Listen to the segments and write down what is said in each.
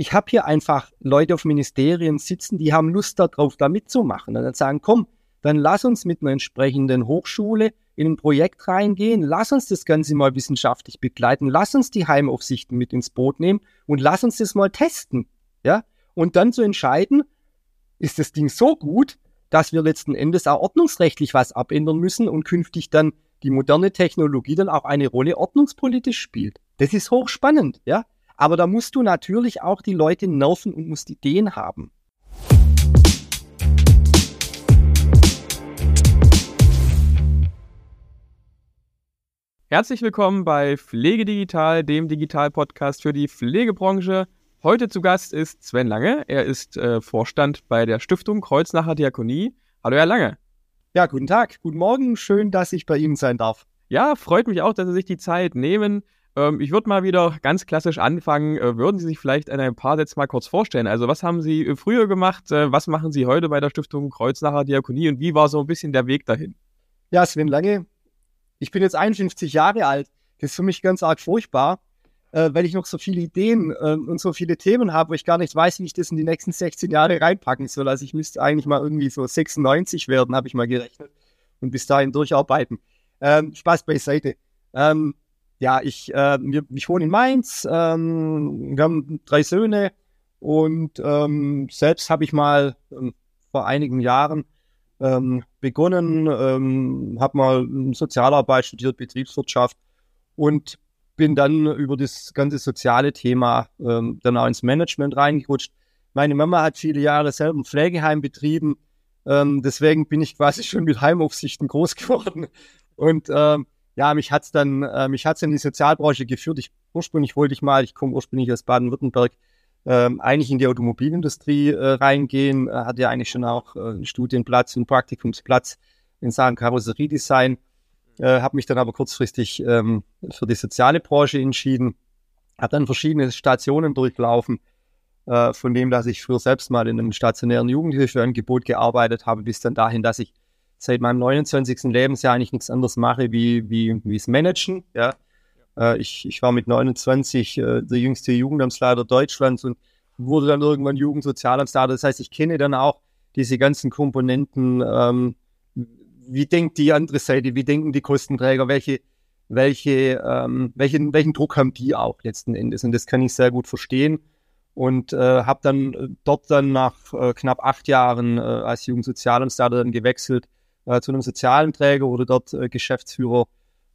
ich habe hier einfach Leute auf Ministerien sitzen, die haben Lust darauf, da mitzumachen. Und dann sagen, komm, dann lass uns mit einer entsprechenden Hochschule in ein Projekt reingehen, lass uns das Ganze mal wissenschaftlich begleiten, lass uns die Heimaufsichten mit ins Boot nehmen und lass uns das mal testen. Ja? Und dann zu entscheiden, ist das Ding so gut, dass wir letzten Endes auch ordnungsrechtlich was abändern müssen und künftig dann die moderne Technologie dann auch eine Rolle ordnungspolitisch spielt. Das ist hochspannend, ja. Aber da musst du natürlich auch die Leute nerven und musst Ideen haben. Herzlich willkommen bei Pflege Digital, dem Digital-Podcast für die Pflegebranche. Heute zu Gast ist Sven Lange. Er ist äh, Vorstand bei der Stiftung Kreuznacher Diakonie. Hallo, Herr Lange. Ja, guten Tag, guten Morgen. Schön, dass ich bei Ihnen sein darf. Ja, freut mich auch, dass Sie sich die Zeit nehmen. Ähm, ich würde mal wieder ganz klassisch anfangen. Äh, würden Sie sich vielleicht in ein paar Sätzen mal kurz vorstellen? Also, was haben Sie äh, früher gemacht? Äh, was machen Sie heute bei der Stiftung Kreuznacher Diakonie und wie war so ein bisschen der Weg dahin? Ja, Sven Lange, ich bin jetzt 51 Jahre alt. Das ist für mich ganz arg furchtbar, äh, weil ich noch so viele Ideen äh, und so viele Themen habe, wo ich gar nicht weiß, wie ich das in die nächsten 16 Jahre reinpacken soll. Also ich müsste eigentlich mal irgendwie so 96 werden, habe ich mal gerechnet. Und bis dahin durcharbeiten. Ähm, Spaß beiseite. Ähm, ja, ich, äh, wir, ich wohne in Mainz, ähm, wir haben drei Söhne und ähm, selbst habe ich mal ähm, vor einigen Jahren ähm, begonnen, ähm, habe mal Sozialarbeit studiert, Betriebswirtschaft und bin dann über das ganze soziale Thema ähm, dann auch ins Management reingerutscht. Meine Mama hat viele Jahre selber ein Pflegeheim betrieben, ähm, deswegen bin ich quasi schon mit Heimaufsichten groß geworden und ähm, ja, mich hat's dann, äh, mich hat's in die Sozialbranche geführt. Ich ursprünglich wollte ich mal, ich komme ursprünglich aus Baden-Württemberg, ähm, eigentlich in die Automobilindustrie äh, reingehen, äh, hatte ja eigentlich schon auch äh, einen Studienplatz, einen Praktikumsplatz in Sachen Karosseriedesign, äh, habe mich dann aber kurzfristig ähm, für die soziale Branche entschieden, habe dann verschiedene Stationen durchlaufen, äh, von dem, dass ich früher selbst mal in einem stationären Jugendhilfeangebot gearbeitet habe, bis dann dahin, dass ich seit meinem 29. Lebensjahr eigentlich nichts anderes mache, wie, wie, wie es Managen. Ja. Äh, ich, ich war mit 29 äh, der jüngste Jugendamtsleiter Deutschlands und wurde dann irgendwann Jugendsozialamtsleiter. Das heißt, ich kenne dann auch diese ganzen Komponenten. Ähm, wie denkt die andere Seite? Wie denken die Kostenträger? Welche, welche, ähm, welchen, welchen Druck haben die auch letzten Endes? Und das kann ich sehr gut verstehen und äh, habe dann dort dann nach äh, knapp acht Jahren äh, als Jugendsozialamtsleiter dann gewechselt äh, zu einem sozialen Träger, wurde dort äh, Geschäftsführer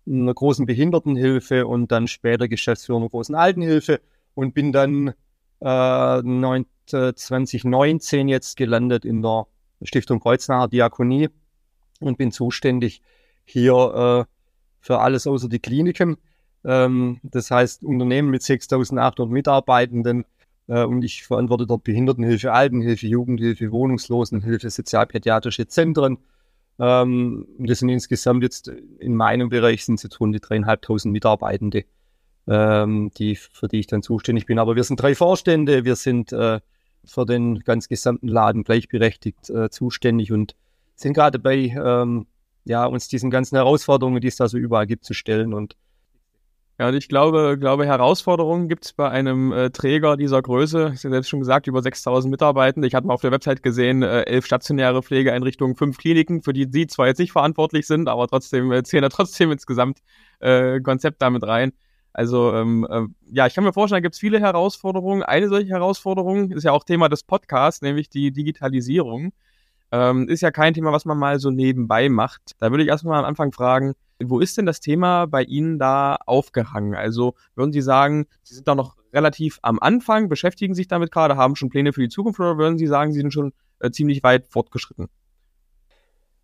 einer großen Behindertenhilfe und dann später Geschäftsführer einer großen Altenhilfe und bin dann äh, 9, 2019 jetzt gelandet in der Stiftung Kreuznacher Diakonie und bin zuständig hier äh, für alles außer die Kliniken. Ähm, das heißt Unternehmen mit 6.800 Mitarbeitenden äh, und ich verantworte dort Behindertenhilfe, Altenhilfe, Jugendhilfe, Wohnungslosenhilfe, sozialpädiatrische Zentren, ähm, das sind insgesamt jetzt in meinem Bereich sind es jetzt rund die dreieinhalbtausend Mitarbeitende, ähm, die, für die ich dann zuständig bin. Aber wir sind drei Vorstände, wir sind äh, für den ganz gesamten Laden gleichberechtigt äh, zuständig und sind gerade dabei, ähm, ja, uns diesen ganzen Herausforderungen, die es da so überall gibt, zu stellen und ja, und ich glaube, glaube Herausforderungen gibt es bei einem äh, Träger dieser Größe. Ich habe selbst schon gesagt, über 6000 Mitarbeitende. Ich hatte mal auf der Website gesehen, äh, elf stationäre Pflegeeinrichtungen, fünf Kliniken, für die Sie zwar jetzt nicht verantwortlich sind, aber trotzdem äh, zählen da trotzdem ins Gesamtkonzept äh, damit rein. Also ähm, äh, ja, ich kann mir vorstellen, da gibt es viele Herausforderungen. Eine solche Herausforderung ist ja auch Thema des Podcasts, nämlich die Digitalisierung. Ähm, ist ja kein Thema, was man mal so nebenbei macht. Da würde ich erstmal am Anfang fragen, wo ist denn das Thema bei Ihnen da aufgehangen? Also würden Sie sagen, Sie sind da noch relativ am Anfang, beschäftigen sich damit gerade, haben schon Pläne für die Zukunft oder würden Sie sagen, Sie sind schon äh, ziemlich weit fortgeschritten?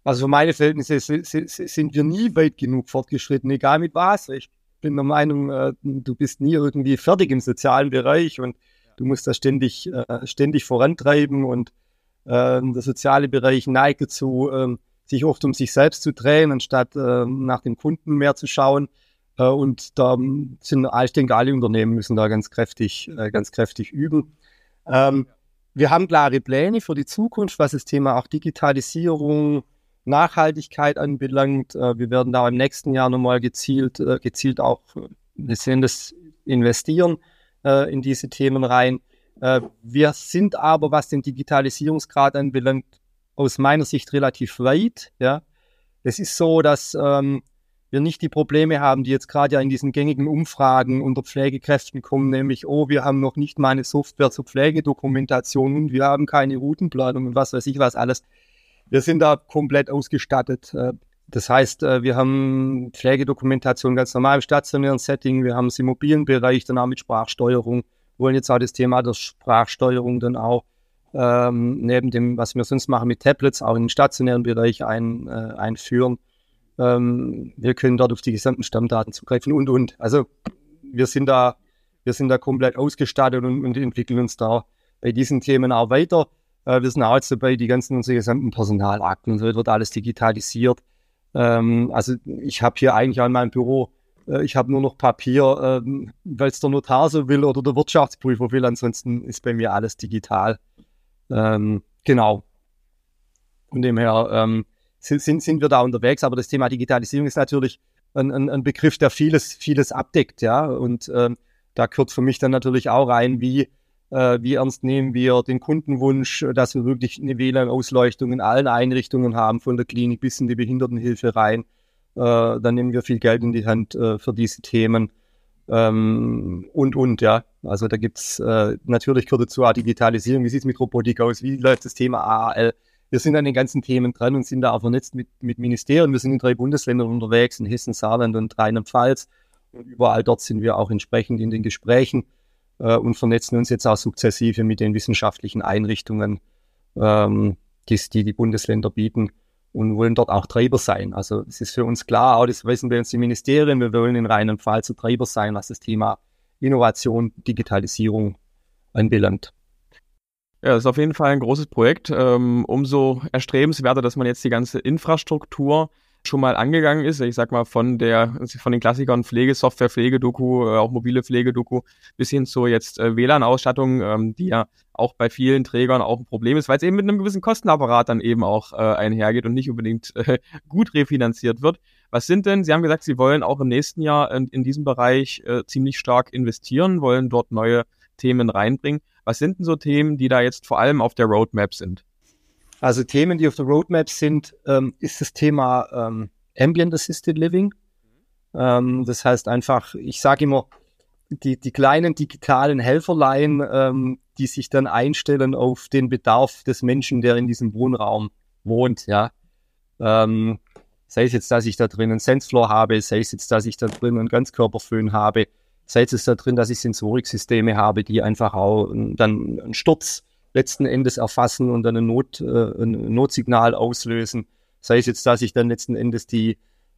Also für meine Verhältnisse sind wir nie weit genug fortgeschritten, egal mit was. Ich bin der Meinung, äh, du bist nie irgendwie fertig im sozialen Bereich und du musst das ständig, äh, ständig vorantreiben und äh, der soziale Bereich neigt dazu, ähm, sich oft um sich selbst zu drehen, anstatt äh, nach dem Kunden mehr zu schauen. Äh, und da sind, ich denke, alle Unternehmen müssen da ganz kräftig, äh, ganz kräftig üben. Ähm, wir haben klare Pläne für die Zukunft, was das Thema auch Digitalisierung, Nachhaltigkeit anbelangt. Äh, wir werden da im nächsten Jahr nochmal gezielt, gezielt auch, wir sehen das investieren in diese Themen rein. Äh, wir sind aber, was den Digitalisierungsgrad anbelangt, aus meiner Sicht relativ weit. Ja. Es ist so, dass ähm, wir nicht die Probleme haben, die jetzt gerade ja in diesen gängigen Umfragen unter Pflegekräften kommen, nämlich, oh, wir haben noch nicht mal eine Software zur Pflegedokumentation und wir haben keine Routenplanung und was weiß ich was alles. Wir sind da komplett ausgestattet. Äh, das heißt, äh, wir haben Pflegedokumentation ganz normal im stationären Setting, wir haben es im mobilen Bereich dann auch mit Sprachsteuerung, wollen jetzt auch das Thema der Sprachsteuerung dann auch ähm, neben dem, was wir sonst machen mit Tablets, auch in den stationären Bereich ein, äh, einführen. Ähm, wir können dort auf die gesamten Stammdaten zugreifen und, und. Also wir sind da, wir sind da komplett ausgestattet und, und entwickeln uns da bei diesen Themen auch weiter. Äh, wir sind auch jetzt dabei, die ganzen, unsere gesamten Personalakten und so wird alles digitalisiert. Ähm, also ich habe hier eigentlich an meinem Büro, äh, ich habe nur noch Papier, äh, weil es der Notar so will oder der Wirtschaftsprüfer will. Ansonsten ist bei mir alles digital. Ähm, genau. Von dem her, ähm, sind, sind wir da unterwegs. Aber das Thema Digitalisierung ist natürlich ein, ein, ein Begriff, der vieles, vieles abdeckt, ja. Und ähm, da gehört für mich dann natürlich auch rein, wie, äh, wie ernst nehmen wir den Kundenwunsch, dass wir wirklich eine WLAN-Ausleuchtung in allen Einrichtungen haben, von der Klinik bis in die Behindertenhilfe rein. Äh, dann nehmen wir viel Geld in die Hand äh, für diese Themen. Ähm, und, und, ja. Also da gibt's äh, natürlich gehört dazu auch Digitalisierung. Wie sieht's mit Robotik aus? Wie läuft das Thema AAL? wir sind an den ganzen Themen dran und sind da auch vernetzt mit, mit Ministerien. Wir sind in drei Bundesländern unterwegs, in Hessen, Saarland und Rheinland-Pfalz. Und überall dort sind wir auch entsprechend in den Gesprächen äh, und vernetzen uns jetzt auch sukzessive mit den wissenschaftlichen Einrichtungen, ähm, die, die die Bundesländer bieten und wollen dort auch Treiber sein. Also es ist für uns klar, auch das wissen wir uns die Ministerien, wir wollen in Rheinland-Pfalz Treiber sein, was das Thema Innovation, Digitalisierung anbelangt. Ja, das ist auf jeden Fall ein großes Projekt. Ähm, umso erstrebenswerter, dass man jetzt die ganze Infrastruktur schon mal angegangen ist. Ich sag mal von der, von den Klassikern Pflegesoftware, Pflegedoku, äh, auch mobile Pflegedoku bis hin zur jetzt äh, WLAN-Ausstattung, ähm, die ja auch bei vielen Trägern auch ein Problem ist, weil es eben mit einem gewissen Kostenapparat dann eben auch äh, einhergeht und nicht unbedingt gut refinanziert wird. Was sind denn, Sie haben gesagt, Sie wollen auch im nächsten Jahr in, in diesem Bereich ziemlich stark investieren, wollen dort neue Themen reinbringen. Was sind denn so Themen, die da jetzt vor allem auf der Roadmap sind? Also Themen, die auf der Roadmap sind, ähm, ist das Thema ähm, Ambient Assisted Living. Ähm, das heißt einfach, ich sage immer, die, die kleinen digitalen Helferlein, ähm, die sich dann einstellen auf den Bedarf des Menschen, der in diesem Wohnraum wohnt, ja. Ähm, sei es jetzt, dass ich da drin einen Sensefloor habe, sei es jetzt, dass ich da drin einen Ganzkörperföhn habe, sei es da drin, dass ich Sensoriksysteme habe, die einfach auch dann einen Sturz letzten Endes erfassen und dann ein, Not, äh, ein Notsignal auslösen. Sei es jetzt, dass ich dann letzten Endes die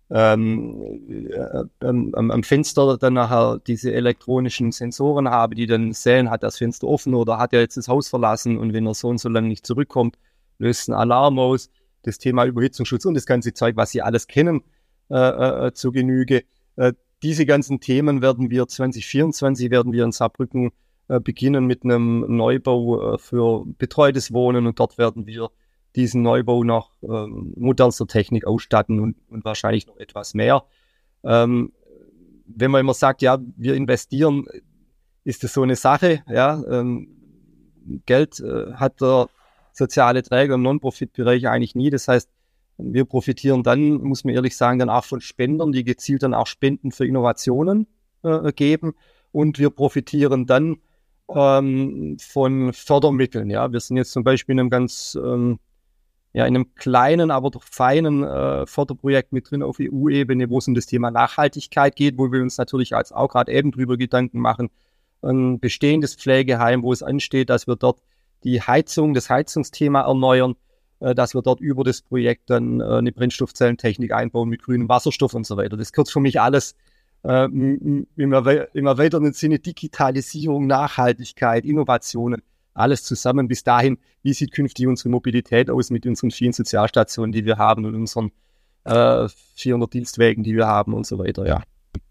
ähm, äh, am, Fenster dann nachher diese elektronischen Sensoren habe, die dann sehen, hat das Fenster offen oder hat er jetzt das Haus verlassen und wenn er so und so lange nicht zurückkommt, löst ein Alarm aus. Das Thema Überhitzungsschutz und das ganze Zeug, was Sie alles kennen, äh, äh, zur Genüge. Äh, diese ganzen Themen werden wir 2024 werden wir in Saarbrücken äh, beginnen mit einem Neubau äh, für betreutes Wohnen und dort werden wir diesen Neubau nach äh, modernster Technik ausstatten und, und, wahrscheinlich noch etwas mehr. Ähm, wenn man immer sagt, ja, wir investieren, ist das so eine Sache. Ja, ähm, Geld äh, hat der soziale Träger im Non-Profit-Bereich eigentlich nie. Das heißt, wir profitieren dann, muss man ehrlich sagen, dann auch von Spendern, die gezielt dann auch Spenden für Innovationen äh, geben. Und wir profitieren dann ähm, von Fördermitteln. Ja, wir sind jetzt zum Beispiel in einem ganz, ähm, ja, in einem kleinen, aber doch feinen äh, Förderprojekt mit drin auf EU-Ebene, wo es um das Thema Nachhaltigkeit geht, wo wir uns natürlich als auch gerade eben drüber Gedanken machen. Ein bestehendes Pflegeheim, wo es ansteht, dass wir dort die Heizung, das Heizungsthema erneuern äh, dass wir dort über das Projekt dann äh, eine Brennstoffzellentechnik einbauen mit grünem Wasserstoff und so weiter. Das gehört für mich alles äh, im, im, erweiterten Sinne Digitalisierung, Nachhaltigkeit, Innovationen, alles zusammen. Bis dahin, wie sieht künftig unsere Mobilität aus mit unseren vielen Sozialstationen, die wir haben und unseren äh, 400 Dienstwegen, die wir haben und so weiter, ja.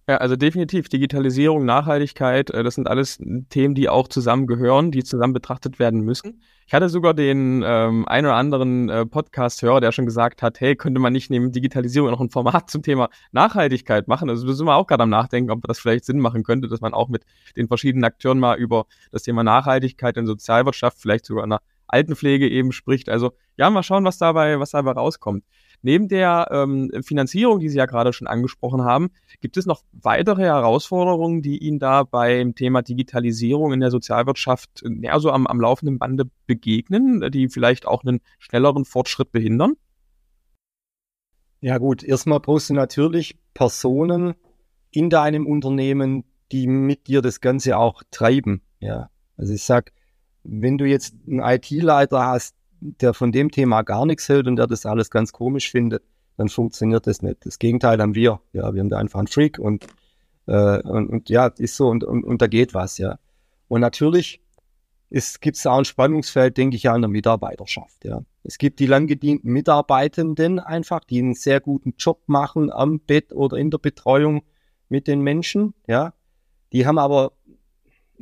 Ja, also definitiv Digitalisierung, Nachhaltigkeit, äh, das sind alles Themen, die auch zusammengehören, die zusammen betrachtet werden müssen. Ich hatte sogar den ähm, ein oder anderen äh, Podcast-Hörer, der schon gesagt hat, hey, könnte man nicht neben Digitalisierung noch ein Format zum Thema Nachhaltigkeit machen? Also da sind wir auch gerade am Nachdenken, ob das vielleicht Sinn machen könnte, dass man auch mit den verschiedenen Akteuren mal über das Thema Nachhaltigkeit in Sozialwirtschaft, vielleicht sogar in der Altenpflege eben spricht. Also ja, mal schauen, was dabei, was dabei rauskommt. Neben der ähm, Finanzierung, die Sie ja gerade schon angesprochen haben, gibt es noch weitere Herausforderungen, die Ihnen da beim Thema Digitalisierung in der Sozialwirtschaft ja, so am, am laufenden Bande begegnen, die vielleicht auch einen schnelleren Fortschritt behindern? Ja gut, erstmal brauchst du natürlich Personen in deinem Unternehmen, die mit dir das Ganze auch treiben. Ja, also ich sag, wenn du jetzt einen IT-Leiter hast, der von dem Thema gar nichts hält und der das alles ganz komisch findet, dann funktioniert das nicht. Das Gegenteil haben wir. Ja, wir haben da einfach einen Freak und, äh, und, und ja, ist so und, und, und da geht was, ja. Und natürlich gibt es auch ein Spannungsfeld, denke ich, ja, in der Mitarbeiterschaft, ja. Es gibt die langgedienten Mitarbeitenden einfach, die einen sehr guten Job machen am Bett oder in der Betreuung mit den Menschen, ja. Die haben aber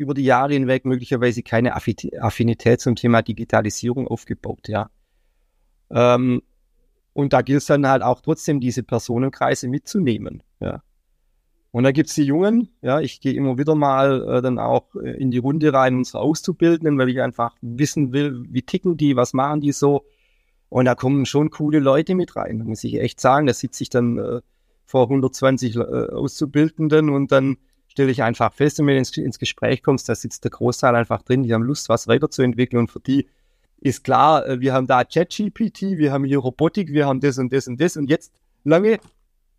über die Jahre hinweg möglicherweise keine Affinität zum Thema Digitalisierung aufgebaut, ja. Ähm, und da gilt es dann halt auch trotzdem, diese Personenkreise mitzunehmen, ja. Und da gibt's die Jungen, ja, ich gehe immer wieder mal äh, dann auch äh, in die Runde rein, unsere Auszubildenden, weil ich einfach wissen will, wie ticken die, was machen die so. Und da kommen schon coole Leute mit rein, muss ich echt sagen. Da sitze ich dann äh, vor 120 äh, Auszubildenden und dann stelle ich einfach fest, wenn du ins, ins Gespräch kommst, da sitzt der Großteil einfach drin, die haben Lust, was weiterzuentwickeln und für die ist klar, äh, wir haben da ChatGPT, wir haben hier Robotik, wir haben das und das und das und jetzt lange,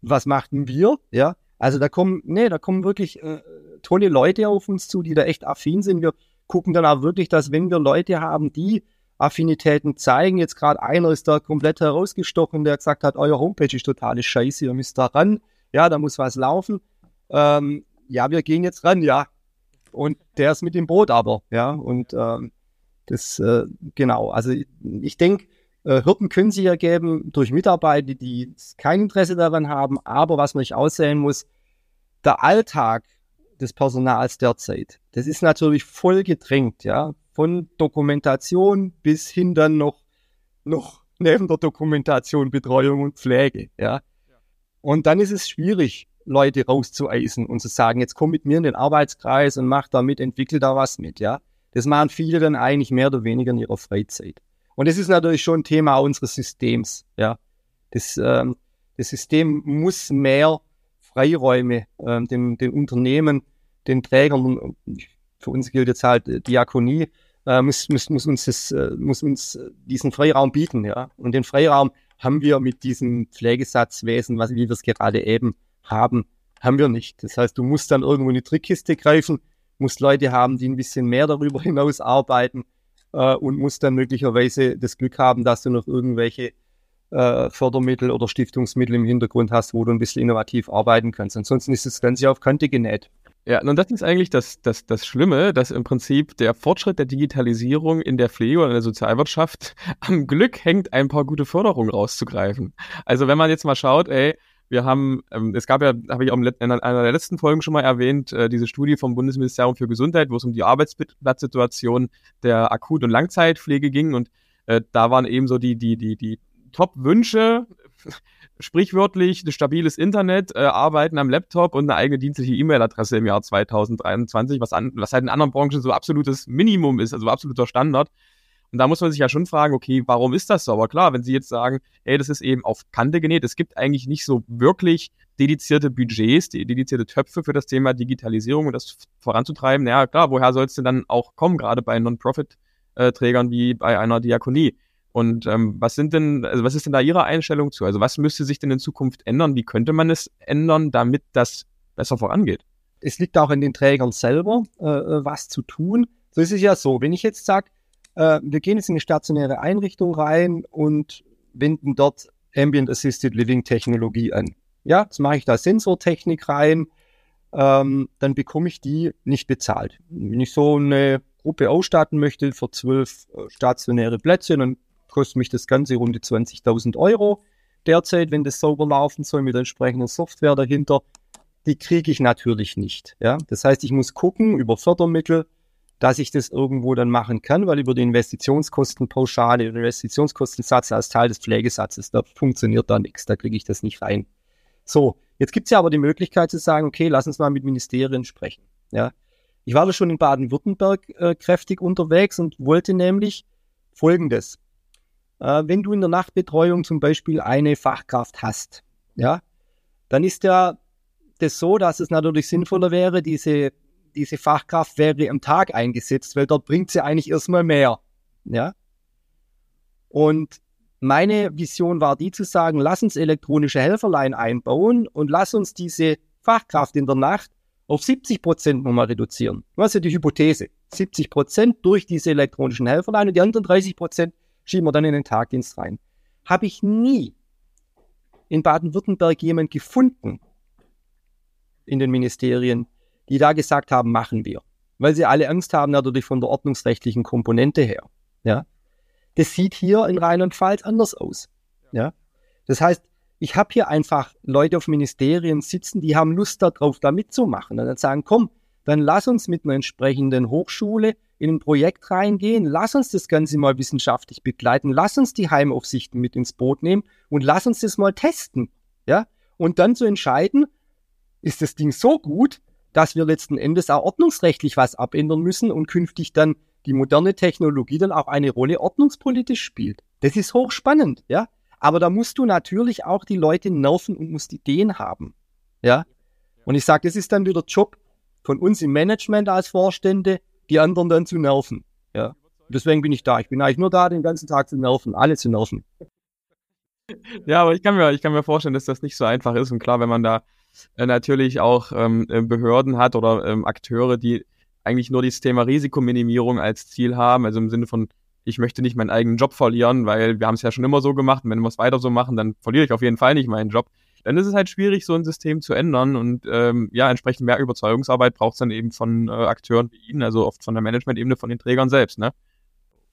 was machten wir? Ja, also da kommen, nee, da kommen wirklich äh, tolle Leute auf uns zu, die da echt affin sind. Wir gucken dann auch wirklich, dass wenn wir Leute haben, die Affinitäten zeigen, jetzt gerade einer ist da komplett herausgestochen, der gesagt hat, euer Homepage ist totale Scheiße, ihr müsst da ran, ja, da muss was laufen. Ähm, ja, wir gehen jetzt ran, ja. Und der ist mit dem Boot aber, ja. Und ähm, das, äh, genau, also ich, ich denke, äh, Hürden können sich ergeben durch Mitarbeiter, die kein Interesse daran haben, aber was man nicht aussehen muss, der Alltag des Personals derzeit, das ist natürlich voll gedrängt, ja, von Dokumentation bis hin dann noch, noch neben der Dokumentation Betreuung und Pflege, ja. Und dann ist es schwierig, Leute rauszueisen und zu sagen, jetzt komm mit mir in den Arbeitskreis und mach da mit, entwickel da was mit, ja. Das machen viele dann eigentlich mehr oder weniger in ihrer Freizeit. Und das ist natürlich schon ein Thema unseres Systems, ja. Das, ähm, das System muss mehr Freiräume ähm, den, den Unternehmen, den Trägern, für uns gilt jetzt halt Diakonie, äh, muss, muss, muss uns das, äh, muss uns diesen Freiraum bieten, ja. Und den Freiraum haben wir mit diesem Pflegesatzwesen, was, wie wir es gerade eben haben, haben wir nicht. Das heißt, du musst dann irgendwo in die Trickkiste greifen, musst Leute haben, die ein bisschen mehr darüber hinaus arbeiten äh, und musst dann möglicherweise das Glück haben, dass du noch irgendwelche äh, Fördermittel oder Stiftungsmittel im Hintergrund hast, wo du ein bisschen innovativ arbeiten kannst. Ansonsten ist das Ganze auf Kante genäht. Ja, und das ist eigentlich das, das, das Schlimme, dass im Prinzip der Fortschritt der Digitalisierung in der Pflege oder in der Sozialwirtschaft am Glück hängt, ein paar gute Förderungen rauszugreifen. Also wenn man jetzt mal schaut, ey, wir haben, ähm, es gab ja, habe ich auch in einer der letzten Folgen schon mal erwähnt, äh, diese Studie vom Bundesministerium für Gesundheit, wo es um die Arbeitsplatzsituation der Akut- und Langzeitpflege ging. Und äh, da waren eben so die, die, die, die Top-Wünsche, sprichwörtlich ein stabiles Internet, äh, Arbeiten am Laptop und eine eigene dienstliche E-Mail-Adresse im Jahr 2023, was, an, was halt in anderen Branchen so absolutes Minimum ist, also absoluter Standard. Und da muss man sich ja schon fragen, okay, warum ist das so? Aber klar, wenn Sie jetzt sagen, hey, das ist eben auf Kante genäht, es gibt eigentlich nicht so wirklich dedizierte Budgets, dedizierte Töpfe für das Thema Digitalisierung und das voranzutreiben. Ja, klar, woher soll es denn dann auch kommen, gerade bei Non-Profit-Trägern wie bei einer Diakonie? Und ähm, was sind denn, also was ist denn da Ihre Einstellung zu? Also was müsste sich denn in Zukunft ändern? Wie könnte man es ändern, damit das besser vorangeht? Es liegt auch an den Trägern selber, äh, äh was zu tun. So ist es ja so, wenn ich jetzt sage, äh, wir gehen jetzt in eine stationäre Einrichtung rein und wenden dort Ambient Assisted Living Technologie an. Ja, jetzt mache ich da Sensortechnik rein, ähm, dann bekomme ich die nicht bezahlt. Wenn ich so eine Gruppe ausstatten möchte für zwölf äh, stationäre Plätze, dann kostet mich das Ganze rund 20.000 Euro derzeit, wenn das sauber laufen soll mit entsprechender Software dahinter. die kriege ich natürlich nicht. Ja? Das heißt, ich muss gucken über Fördermittel, dass ich das irgendwo dann machen kann, weil über die Investitionskostenpauschale, den Investitionskostensatz als Teil des Pflegesatzes, da funktioniert da nichts, da kriege ich das nicht rein. So, jetzt gibt es ja aber die Möglichkeit zu sagen, okay, lass uns mal mit Ministerien sprechen. Ja? Ich war da schon in Baden-Württemberg äh, kräftig unterwegs und wollte nämlich Folgendes. Äh, wenn du in der Nachtbetreuung zum Beispiel eine Fachkraft hast, ja, dann ist ja das so, dass es natürlich sinnvoller wäre, diese diese Fachkraft wäre am Tag eingesetzt, weil dort bringt sie eigentlich erstmal mehr. Ja. Und meine Vision war die zu sagen, lass uns elektronische Helferlein einbauen und lass uns diese Fachkraft in der Nacht auf 70 Prozent nochmal reduzieren. Was ist die Hypothese? 70 Prozent durch diese elektronischen Helferlein und die anderen 30 Prozent schieben wir dann in den Tagdienst rein. Habe ich nie in Baden-Württemberg jemand gefunden in den Ministerien, die da gesagt haben, machen wir. Weil sie alle Angst haben, natürlich von der ordnungsrechtlichen Komponente her. Ja. Das sieht hier in Rheinland-Pfalz anders aus. Ja. Das heißt, ich habe hier einfach Leute auf Ministerien sitzen, die haben Lust darauf, da mitzumachen. Und dann sagen, komm, dann lass uns mit einer entsprechenden Hochschule in ein Projekt reingehen, lass uns das Ganze mal wissenschaftlich begleiten, lass uns die Heimaufsichten mit ins Boot nehmen und lass uns das mal testen. Ja? Und dann zu entscheiden, ist das Ding so gut, dass wir letzten Endes auch ordnungsrechtlich was abändern müssen und künftig dann die moderne Technologie dann auch eine Rolle ordnungspolitisch spielt. Das ist hochspannend, ja. Aber da musst du natürlich auch die Leute nerven und musst Ideen haben, ja. Und ich sage, das ist dann wieder Job von uns im Management als Vorstände, die anderen dann zu nerven, ja. Deswegen bin ich da. Ich bin eigentlich nur da, den ganzen Tag zu nerven, alle zu nerven. Ja, aber ich kann mir, ich kann mir vorstellen, dass das nicht so einfach ist. Und klar, wenn man da äh, natürlich auch ähm, äh, Behörden hat oder ähm, Akteure, die eigentlich nur dieses Thema Risikominimierung als Ziel haben, also im Sinne von, ich möchte nicht meinen eigenen Job verlieren, weil wir haben es ja schon immer so gemacht und wenn wir es weiter so machen, dann verliere ich auf jeden Fall nicht meinen Job. Dann ist es halt schwierig, so ein System zu ändern und ähm, ja, entsprechend mehr Überzeugungsarbeit braucht es dann eben von äh, Akteuren wie Ihnen, also oft von der Management-Ebene, von den Trägern selbst, ne?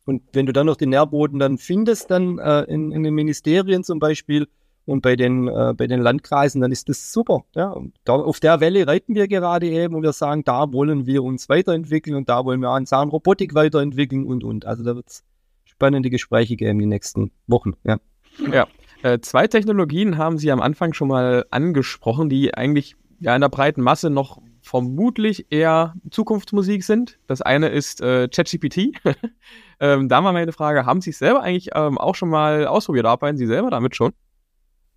Und wenn du dann noch den Nährboden dann findest, dann äh, in, in den Ministerien zum Beispiel, und bei den, äh, bei den Landkreisen, dann ist das super. Ja. Da, auf der Welle reiten wir gerade eben und wir sagen, da wollen wir uns weiterentwickeln und da wollen wir an Robotik weiterentwickeln und und. Also da wird es spannende Gespräche geben die nächsten Wochen. Ja. ja. Äh, zwei Technologien haben Sie am Anfang schon mal angesprochen, die eigentlich ja in der breiten Masse noch vermutlich eher Zukunftsmusik sind. Das eine ist äh, ChatGPT. ähm, da mal meine Frage, haben Sie es selber eigentlich ähm, auch schon mal ausprobiert? Arbeiten Sie selber damit schon?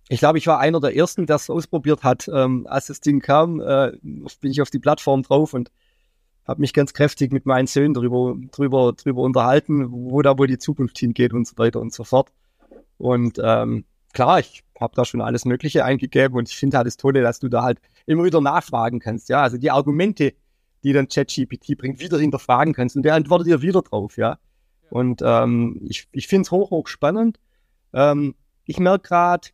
Ich glaube, ich war einer der ersten, der es ausprobiert hat. Ähm, als das Ding kam, äh, bin ich auf die Plattform drauf und habe mich ganz kräftig mit meinen Söhnen drüber, drüber, drüber unterhalten, wo da wohl die Zukunft hingeht und so weiter und so fort. Und ähm, klar, ich habe da schon alles Mögliche eingegeben und ich finde halt das Tolle, dass du da halt immer wieder nachfragen kannst. Ja, also die Argumente, die dann ChatGPT bringt, wieder hinterfragen kannst und der antwortet dir wieder drauf. Ja, und ähm, ich, ich finde es hoch, hoch spannend. Ähm, ich merke gerade,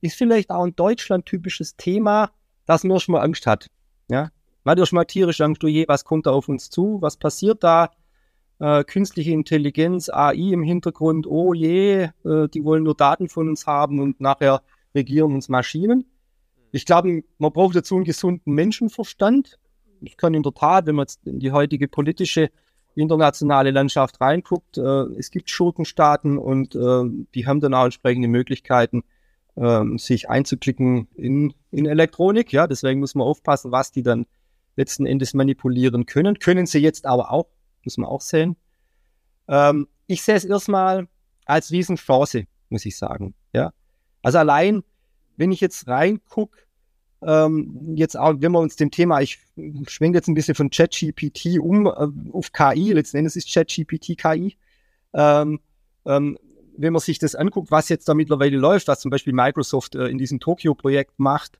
ist vielleicht auch ein Deutschland typisches Thema, dass man schon mal Angst hat. Ja, man hat schon mal tierisch Angst, oh je, was kommt da auf uns zu? Was passiert da? Äh, künstliche Intelligenz, AI im Hintergrund, oh je, äh, die wollen nur Daten von uns haben und nachher regieren uns Maschinen. Ich glaube, man braucht dazu einen gesunden Menschenverstand. Ich kann in der Tat, wenn man jetzt in die heutige politische internationale Landschaft reinguckt, äh, es gibt Schurkenstaaten und äh, die haben dann auch entsprechende Möglichkeiten, ähm, sich einzuklicken in, in Elektronik. Ja, deswegen muss man aufpassen, was die dann letzten Endes manipulieren können. Können sie jetzt aber auch, muss man auch sehen. Ähm, ich sehe es erstmal als Riesenchance, muss ich sagen. Ja, also allein, wenn ich jetzt reingucke, ähm, jetzt auch, wenn wir uns dem Thema, ich schwenke jetzt ein bisschen von ChatGPT um äh, auf KI, letzten Endes ist ChatGPT KI. Ähm, ähm, wenn man sich das anguckt, was jetzt da mittlerweile läuft, was zum Beispiel Microsoft äh, in diesem Tokio-Projekt macht,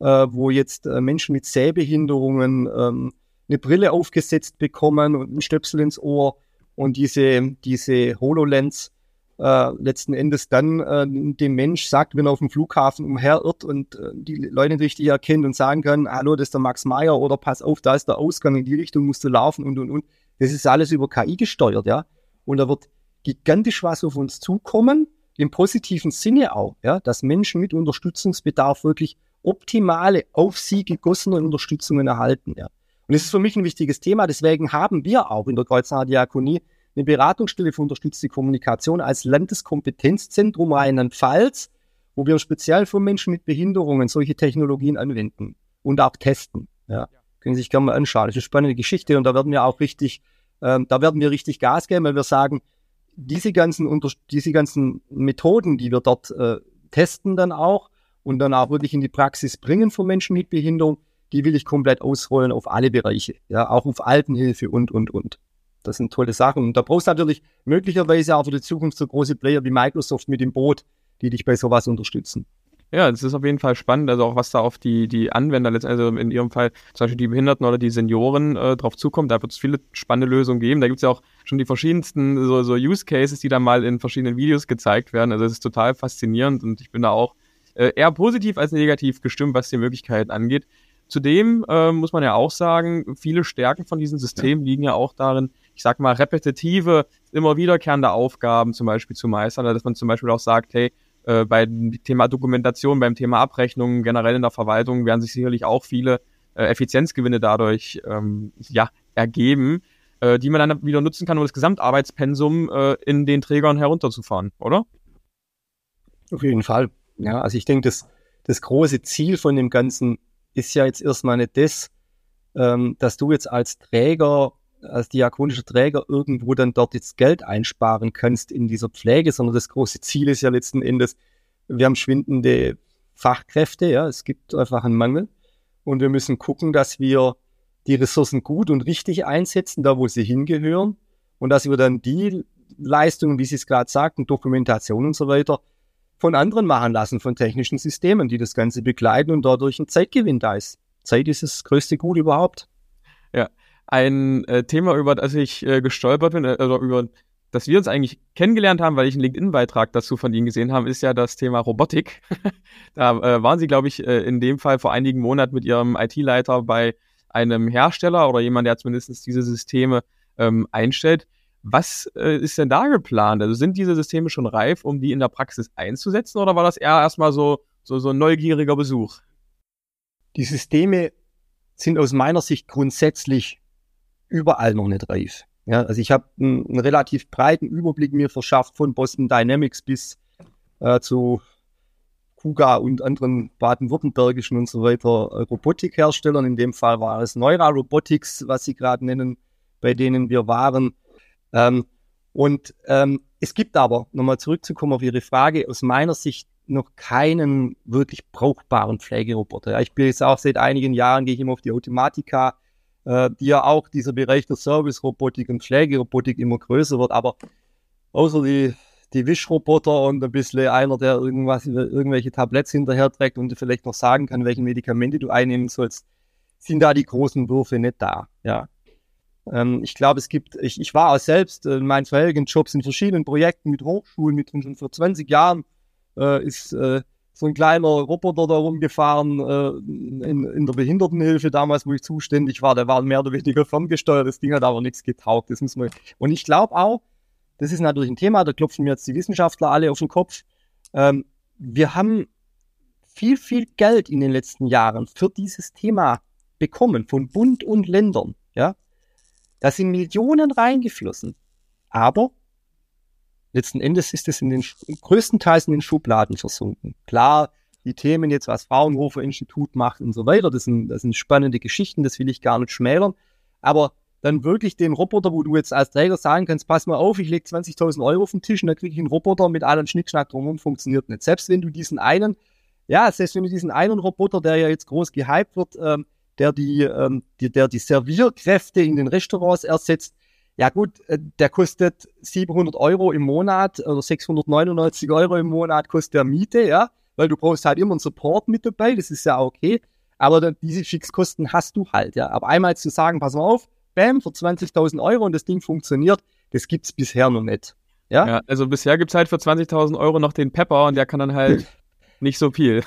äh, wo jetzt äh, Menschen mit Sehbehinderungen ähm, eine Brille aufgesetzt bekommen und ein Stöpsel ins Ohr und diese, diese HoloLens äh, letzten Endes dann äh, dem Mensch sagt, wenn er auf dem Flughafen umherirrt und äh, die Leute nicht richtig erkennt und sagen kann, hallo, das ist der Max Meyer oder pass auf, da ist der Ausgang, in die Richtung musst du laufen und und und. Das ist alles über KI gesteuert, ja. Und da wird gigantisch was auf uns zukommen, im positiven Sinne auch, ja, dass Menschen mit Unterstützungsbedarf wirklich optimale, auf sie gegossene Unterstützungen erhalten. Ja. Und das ist für mich ein wichtiges Thema. Deswegen haben wir auch in der Kreuznacher Diakonie eine Beratungsstelle für unterstützte Kommunikation als Landeskompetenzzentrum Rheinland-Pfalz, wo wir speziell für Menschen mit Behinderungen solche Technologien anwenden und auch testen. Ja. Können Sie sich gerne mal anschauen. Das ist eine spannende Geschichte und da werden wir auch richtig, ähm, da werden wir richtig Gas geben, weil wir sagen, diese ganzen, diese ganzen Methoden, die wir dort äh, testen dann auch und dann auch wirklich in die Praxis bringen für Menschen mit Behinderung, die will ich komplett ausrollen auf alle Bereiche, ja, auch auf Altenhilfe und, und, und. Das sind tolle Sachen. Und da brauchst du natürlich möglicherweise auch für die Zukunft so große Player wie Microsoft mit dem Boot, die dich bei sowas unterstützen. Ja, das ist auf jeden Fall spannend, also auch was da auf die, die Anwender, also in ihrem Fall zum Beispiel die Behinderten oder die Senioren äh, drauf zukommt. Da wird es viele spannende Lösungen geben. Da gibt es ja auch schon die verschiedensten so, so Use Cases, die da mal in verschiedenen Videos gezeigt werden. Also es ist total faszinierend und ich bin da auch äh, eher positiv als negativ gestimmt, was die Möglichkeiten angeht. Zudem äh, muss man ja auch sagen, viele Stärken von diesem System liegen ja auch darin, ich sag mal, repetitive, immer wiederkehrende Aufgaben zum Beispiel zu meistern, dass man zum Beispiel auch sagt, hey, äh, beim Thema Dokumentation, beim Thema Abrechnung, generell in der Verwaltung werden sich sicherlich auch viele äh, Effizienzgewinne dadurch ähm, ja, ergeben, äh, die man dann wieder nutzen kann, um das Gesamtarbeitspensum äh, in den Trägern herunterzufahren, oder? Auf jeden Fall. Ja, also ich denke, das, das große Ziel von dem Ganzen ist ja jetzt erstmal nicht das, ähm, dass du jetzt als Träger, als diakonischer Träger irgendwo dann dort jetzt Geld einsparen kannst in dieser Pflege, sondern das große Ziel ist ja letzten Endes, wir haben schwindende Fachkräfte, ja, es gibt einfach einen Mangel und wir müssen gucken, dass wir die Ressourcen gut und richtig einsetzen, da wo sie hingehören und dass wir dann die Leistungen, wie Sie es gerade sagten, Dokumentation und so weiter, von anderen machen lassen, von technischen Systemen, die das Ganze begleiten und dadurch ein Zeitgewinn da ist. Zeit ist das größte Gut überhaupt. Ein äh, Thema, über das ich äh, gestolpert bin, äh, also über das wir uns eigentlich kennengelernt haben, weil ich einen LinkedIn-Beitrag dazu von Ihnen gesehen habe, ist ja das Thema Robotik. da äh, waren Sie, glaube ich, äh, in dem Fall vor einigen Monaten mit Ihrem IT-Leiter bei einem Hersteller oder jemand, der zumindest diese Systeme ähm, einstellt. Was äh, ist denn da geplant? Also sind diese Systeme schon reif, um die in der Praxis einzusetzen oder war das eher erstmal so, so, so ein neugieriger Besuch? Die Systeme sind aus meiner Sicht grundsätzlich überall noch nicht reif. Ja, also ich habe einen, einen, relativ breiten Überblick mir verschafft von Boston Dynamics bis äh, zu Kuga und anderen baden-württembergischen und so weiter äh, Robotikherstellern. In dem Fall war es Neura Robotics, was sie gerade nennen, bei denen wir waren. Ähm, und ähm, es gibt aber, nochmal zurückzukommen auf Ihre Frage, aus meiner Sicht noch keinen wirklich brauchbaren Pflegeroboter. Ja, ich bin jetzt auch seit einigen Jahren, gehe ich immer auf die Automatika, äh, die ja auch dieser Bereich der Service-Robotik und Pflegerobotik immer größer wird, aber außer die, die Wischroboter und ein bisschen einer, der irgendwas, irgendwelche Tabletts hinterher trägt und vielleicht noch sagen kann, welche Medikamente du einnehmen sollst, sind da die großen Würfe nicht da. Ja. Ähm, ich glaube, es gibt, ich, ich war auch selbst in meinen vorherigen Jobs in verschiedenen Projekten mit Hochschulen, mit schon vor 20 Jahren äh, ist äh, so ein kleiner Roboter da rumgefahren äh, in, in der Behindertenhilfe damals, wo ich zuständig war. Der war mehr oder weniger ferngesteuert. Das Ding hat aber nichts getaugt. Das muss man. Und ich glaube auch, das ist natürlich ein Thema, da klopfen mir jetzt die Wissenschaftler alle auf den Kopf. Ähm, wir haben viel, viel Geld in den letzten Jahren für dieses Thema bekommen von Bund und Ländern. Ja, da sind Millionen reingeflossen. Aber letzten Endes ist es in den größtenteils in den Schubladen versunken. Klar, die Themen jetzt, was Fraunhofer Institut macht und so weiter, das sind, das sind spannende Geschichten, das will ich gar nicht schmälern. Aber dann wirklich den Roboter, wo du jetzt als Träger sagen kannst, pass mal auf, ich lege 20.000 Euro auf den Tisch und dann kriege ich einen Roboter mit allen Schnickschnack drumherum, funktioniert nicht. Selbst wenn du diesen einen, ja, selbst wenn du diesen einen Roboter, der ja jetzt groß gehypt wird, ähm, der die, ähm, die, der die Servierkräfte in den Restaurants ersetzt. Ja gut, äh, der kostet 700 Euro im Monat oder 699 Euro im Monat kostet der Miete, ja, weil du brauchst halt immer einen Support mit dabei, das ist ja okay. Aber dann, diese Fixkosten hast du halt, ja. Aber einmal zu sagen, pass mal auf, bam, für 20.000 Euro und das Ding funktioniert, das gibt's bisher noch nicht. Ja, ja also bisher gibt's halt für 20.000 Euro noch den Pepper und der kann dann halt nicht so viel.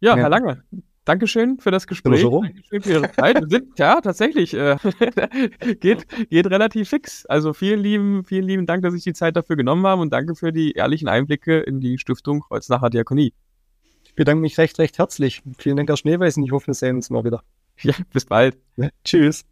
Ja, ja, Herr Lange, Dankeschön für das Gespräch. Dankeschön für Ihre Zeit. Wir sind, ja, tatsächlich, äh, geht, geht relativ fix. Also vielen lieben, vielen lieben Dank, dass Sie die Zeit dafür genommen haben und danke für die ehrlichen Einblicke in die Stiftung Kreuznacher Diakonie. Ich bedanke mich recht, recht herzlich. Vielen Dank, Herr Schneeweisen. Ich hoffe, wir sehen uns mal wieder. Ja, bis bald. Ja, tschüss.